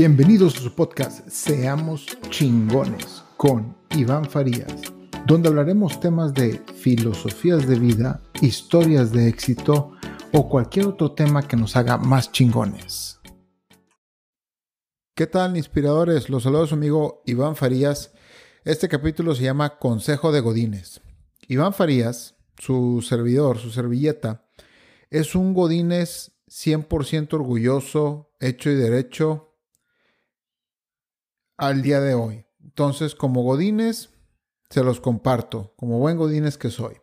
Bienvenidos a su podcast Seamos chingones con Iván Farías, donde hablaremos temas de filosofías de vida, historias de éxito o cualquier otro tema que nos haga más chingones. ¿Qué tal, inspiradores? Los saludos su amigo Iván Farías. Este capítulo se llama Consejo de Godines. Iván Farías, su servidor, su servilleta, es un Godines 100% orgulloso, hecho y derecho, al día de hoy. Entonces, como Godines, se los comparto, como buen Godines que soy.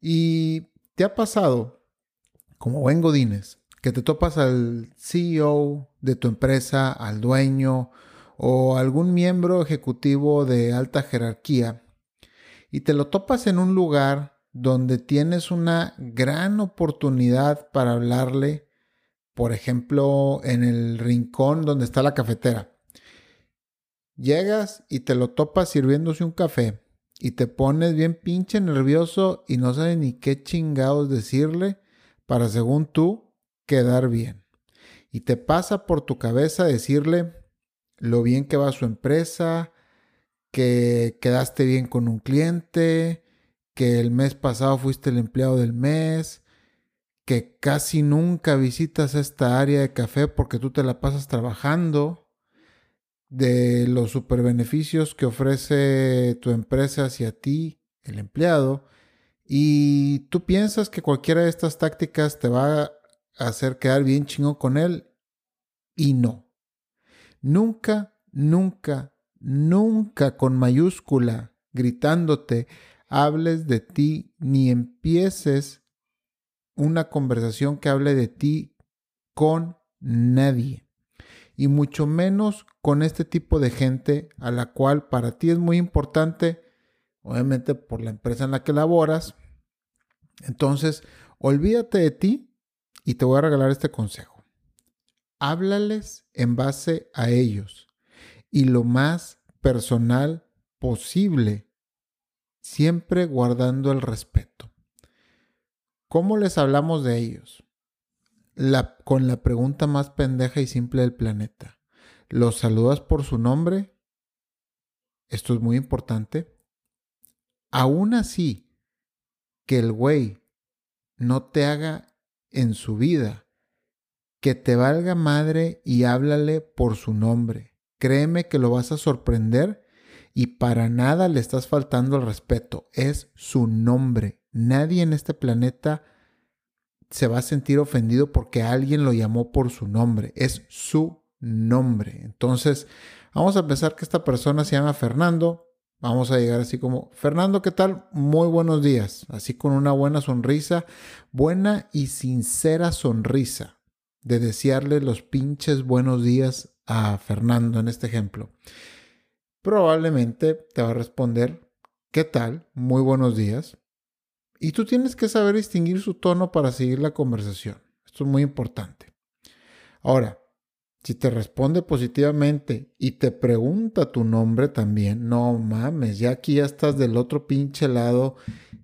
Y te ha pasado, como buen Godines, que te topas al CEO de tu empresa, al dueño o algún miembro ejecutivo de alta jerarquía y te lo topas en un lugar donde tienes una gran oportunidad para hablarle, por ejemplo, en el rincón donde está la cafetera. Llegas y te lo topas sirviéndose un café y te pones bien pinche nervioso y no sabes ni qué chingados decirle para, según tú, quedar bien. Y te pasa por tu cabeza decirle lo bien que va su empresa, que quedaste bien con un cliente, que el mes pasado fuiste el empleado del mes, que casi nunca visitas esta área de café porque tú te la pasas trabajando de los superbeneficios que ofrece tu empresa hacia ti, el empleado, y tú piensas que cualquiera de estas tácticas te va a hacer quedar bien chingón con él, y no. Nunca, nunca, nunca con mayúscula gritándote hables de ti ni empieces una conversación que hable de ti con nadie y mucho menos con este tipo de gente a la cual para ti es muy importante, obviamente por la empresa en la que laboras. Entonces, olvídate de ti y te voy a regalar este consejo. Háblales en base a ellos y lo más personal posible, siempre guardando el respeto. ¿Cómo les hablamos de ellos? Con la pregunta más pendeja y simple del planeta. ¿Los saludas por su nombre? Esto es muy importante. Aún así, que el güey no te haga en su vida, que te valga madre y háblale por su nombre. Créeme que lo vas a sorprender y para nada le estás faltando el respeto. Es su nombre. Nadie en este planeta se va a sentir ofendido porque alguien lo llamó por su nombre. Es su nombre. Entonces, vamos a pensar que esta persona se llama Fernando. Vamos a llegar así como, Fernando, ¿qué tal? Muy buenos días. Así con una buena sonrisa, buena y sincera sonrisa de desearle los pinches buenos días a Fernando en este ejemplo. Probablemente te va a responder, ¿qué tal? Muy buenos días. Y tú tienes que saber distinguir su tono para seguir la conversación. Esto es muy importante. Ahora, si te responde positivamente y te pregunta tu nombre también, no mames, ya aquí ya estás del otro pinche lado,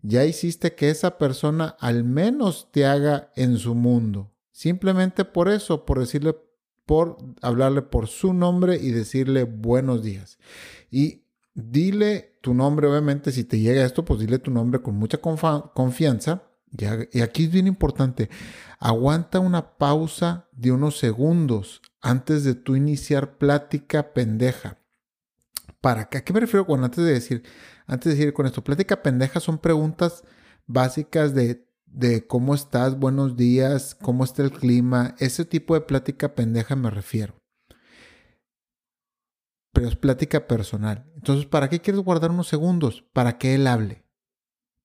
ya hiciste que esa persona al menos te haga en su mundo. Simplemente por eso, por decirle, por hablarle por su nombre y decirle buenos días. Y dile tu nombre, obviamente, si te llega esto, pues dile tu nombre con mucha confianza. y aquí es bien importante, aguanta una pausa de unos segundos antes de tú iniciar plática pendeja. ¿Para qué? ¿A qué me refiero con antes de decir, antes de decir con esto? Plática pendeja son preguntas básicas de, de cómo estás, buenos días, cómo está el clima, ese tipo de plática pendeja me refiero es plática personal. Entonces, ¿para qué quieres guardar unos segundos? Para que él hable,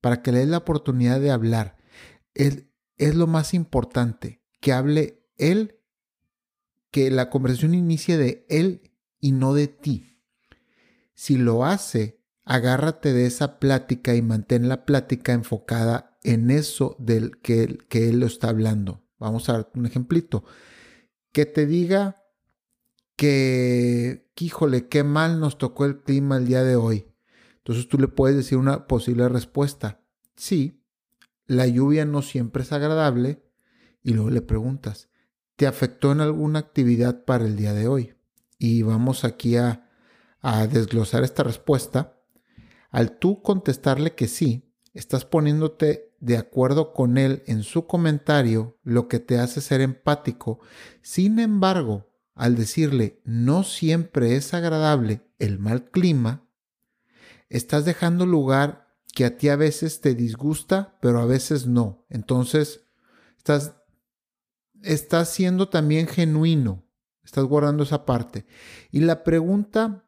para que le dé la oportunidad de hablar. Es, es lo más importante, que hable él, que la conversación inicie de él y no de ti. Si lo hace, agárrate de esa plática y mantén la plática enfocada en eso del que, que él lo está hablando. Vamos a dar un ejemplito. Que te diga que, híjole, qué mal nos tocó el clima el día de hoy. Entonces tú le puedes decir una posible respuesta. Sí, la lluvia no siempre es agradable. Y luego le preguntas, ¿te afectó en alguna actividad para el día de hoy? y vamos aquí a, a desglosar esta respuesta, al tú contestarle que sí, estás poniéndote de acuerdo con él en su comentario, lo que te hace ser empático. Sin embargo, al decirle no siempre es agradable el mal clima, estás dejando lugar que a ti a veces te disgusta, pero a veces no. Entonces, estás, estás siendo también genuino, estás guardando esa parte. Y la pregunta,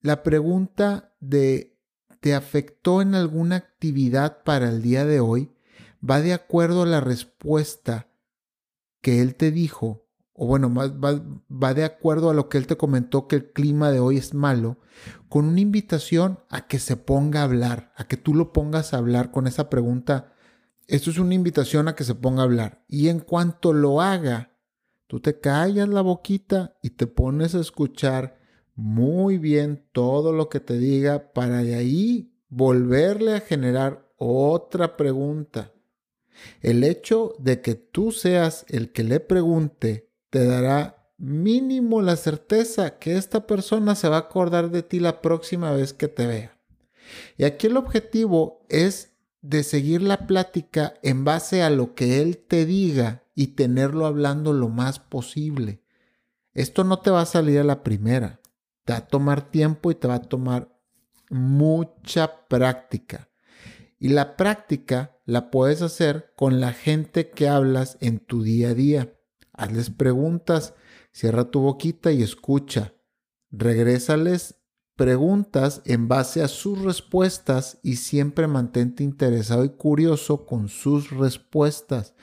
la pregunta de ¿te afectó en alguna actividad para el día de hoy? Va de acuerdo a la respuesta que él te dijo, o bueno, va, va, de acuerdo a lo que él te comentó que el clima de hoy es malo, con una invitación a que se ponga a hablar, a que tú lo pongas a hablar con esa pregunta. Esto es una invitación a que se ponga a hablar. Y en cuanto lo haga, tú te callas la boquita y te pones a escuchar muy bien todo lo que te diga para de ahí volverle a generar otra pregunta. El hecho de que tú seas el que le pregunte te dará mínimo la certeza que esta persona se va a acordar de ti la próxima vez que te vea. Y aquí el objetivo es de seguir la plática en base a lo que él te diga y tenerlo hablando lo más posible. Esto no te va a salir a la primera. Te va a tomar tiempo y te va a tomar mucha práctica. Y la práctica la puedes hacer con la gente que hablas en tu día a día. Hazles preguntas, cierra tu boquita y escucha. Regrésales preguntas en base a sus respuestas y siempre mantente interesado y curioso con sus respuestas.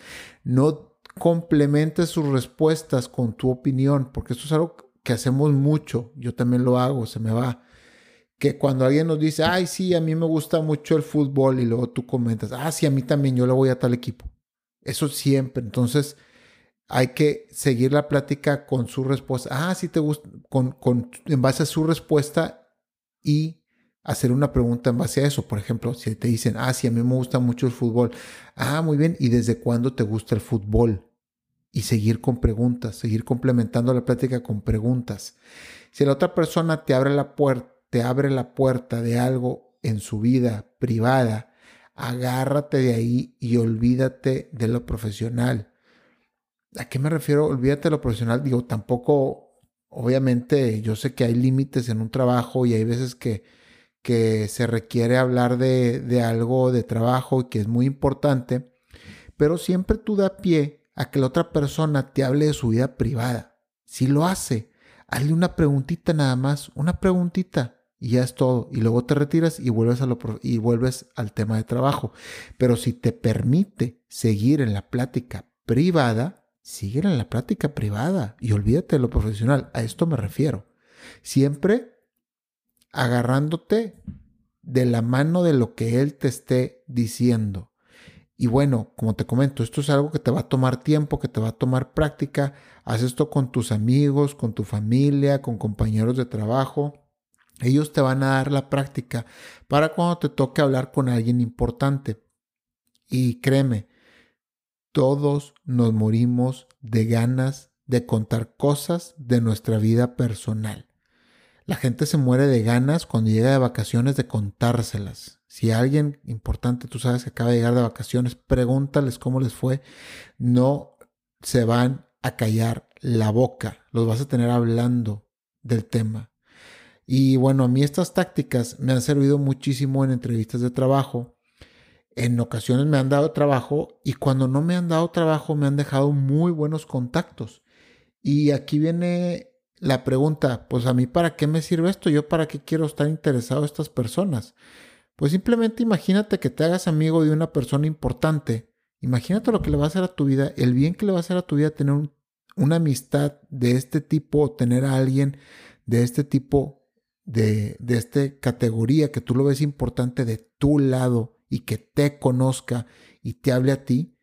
No complementes sus respuestas con tu opinión, porque esto es algo que hacemos mucho, yo también lo hago, se me va, que cuando alguien nos dice, ay, sí, a mí me gusta mucho el fútbol y luego tú comentas, ah, sí, a mí también, yo le voy a tal equipo. Eso siempre, entonces hay que seguir la plática con su respuesta, ah, sí te gusta, con, en base a su respuesta y hacer una pregunta en base a eso. Por ejemplo, si te dicen, ah, sí, a mí me gusta mucho el fútbol, ah, muy bien, ¿y desde cuándo te gusta el fútbol? y seguir con preguntas, seguir complementando la plática con preguntas. Si la otra persona te abre la puerta, te abre la puerta de algo en su vida privada, agárrate de ahí y olvídate de lo profesional. ¿A qué me refiero? Olvídate de lo profesional. Digo, tampoco, obviamente, yo sé que hay límites en un trabajo y hay veces que, que se requiere hablar de, de algo de trabajo y que es muy importante, pero siempre tú da pie a que la otra persona te hable de su vida privada. Si lo hace, hazle una preguntita nada más, una preguntita y ya es todo. Y luego te retiras y vuelves, y vuelves al tema de trabajo. Pero si te permite seguir en la plática privada, sigue en la plática privada y olvídate de lo profesional. A esto me refiero. Siempre agarrándote de la mano de lo que él te esté diciendo. Y bueno, como te comento, esto es algo que te va a tomar tiempo, que te va a tomar práctica. Haz esto con tus amigos, con tu familia, con compañeros de trabajo. Ellos te van a dar la práctica para cuando te toque hablar con alguien importante. Y créeme, todos nos morimos de ganas de contar cosas de nuestra vida personal. La gente se muere de ganas cuando llega de vacaciones de contárselas. Si alguien importante, tú sabes que acaba de llegar de vacaciones, pregúntales cómo les fue. No se van a callar la boca, los vas a tener hablando del tema. Y bueno, a mí estas tácticas me han servido muchísimo en entrevistas de trabajo. En ocasiones me han dado trabajo y cuando no me han dado trabajo me han dejado muy buenos contactos. Y aquí viene la pregunta, pues a mí para qué me sirve esto, yo para qué quiero estar interesado en estas personas. Pues simplemente imagínate que te hagas amigo de una persona importante. Imagínate lo que le va a hacer a tu vida, el bien que le va a hacer a tu vida tener una amistad de este tipo, tener a alguien de este tipo, de, de esta categoría que tú lo ves importante de tu lado y que te conozca y te hable a ti.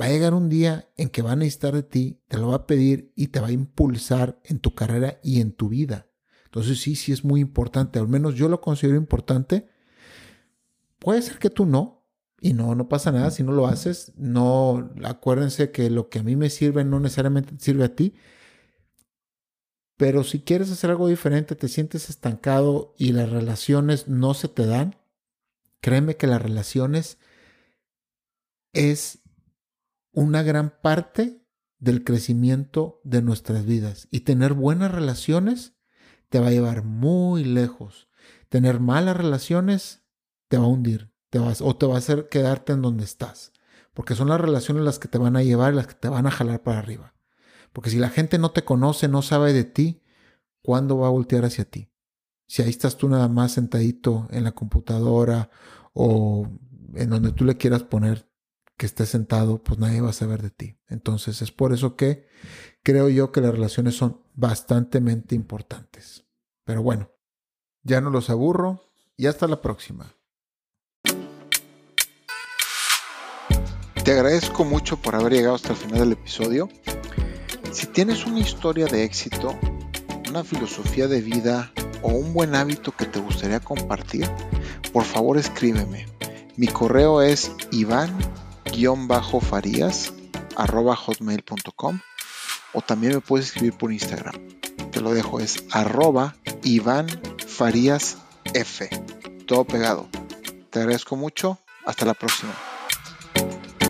Va a llegar un día en que va a necesitar de ti, te lo va a pedir y te va a impulsar en tu carrera y en tu vida. Entonces sí, sí es muy importante, al menos yo lo considero importante Puede ser que tú no, y no, no pasa nada si no lo haces. No, acuérdense que lo que a mí me sirve no necesariamente sirve a ti. Pero si quieres hacer algo diferente, te sientes estancado y las relaciones no se te dan, créeme que las relaciones es una gran parte del crecimiento de nuestras vidas. Y tener buenas relaciones te va a llevar muy lejos. Tener malas relaciones te va a hundir te vas, o te va a hacer quedarte en donde estás. Porque son las relaciones las que te van a llevar las que te van a jalar para arriba. Porque si la gente no te conoce, no sabe de ti, ¿cuándo va a voltear hacia ti? Si ahí estás tú nada más sentadito en la computadora o en donde tú le quieras poner que estés sentado, pues nadie va a saber de ti. Entonces es por eso que creo yo que las relaciones son bastante importantes. Pero bueno, ya no los aburro y hasta la próxima. Te agradezco mucho por haber llegado hasta el final del episodio. Si tienes una historia de éxito, una filosofía de vida o un buen hábito que te gustaría compartir, por favor escríbeme. Mi correo es iván-farías.hotmail.com o también me puedes escribir por Instagram. Te lo dejo, es arroba Iván Farías F. Todo pegado. Te agradezco mucho. Hasta la próxima.